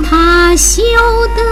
他修得。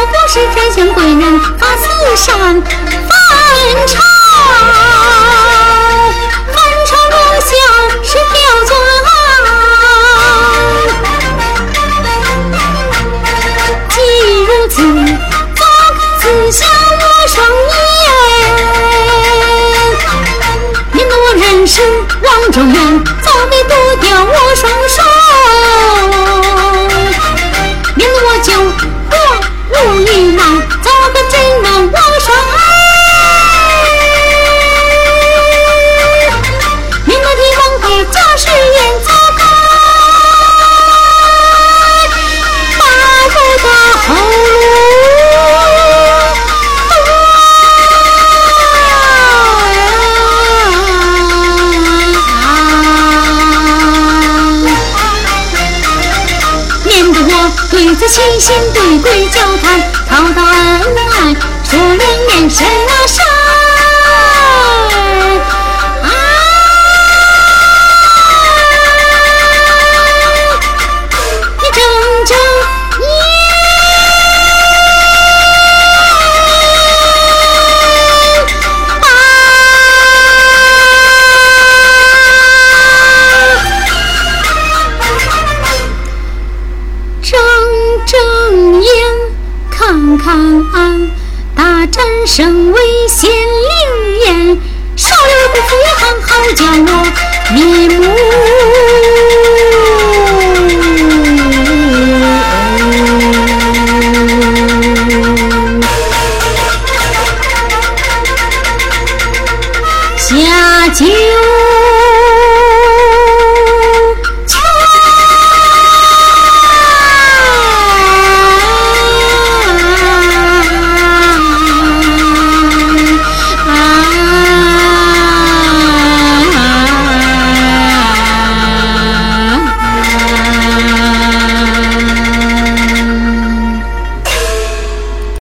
我不是专向贵人把此扇分成女子细心，对鬼交谈，讨到恩爱，说两眼神啊神。身为县令爷，少有不服一行，好叫我迷目。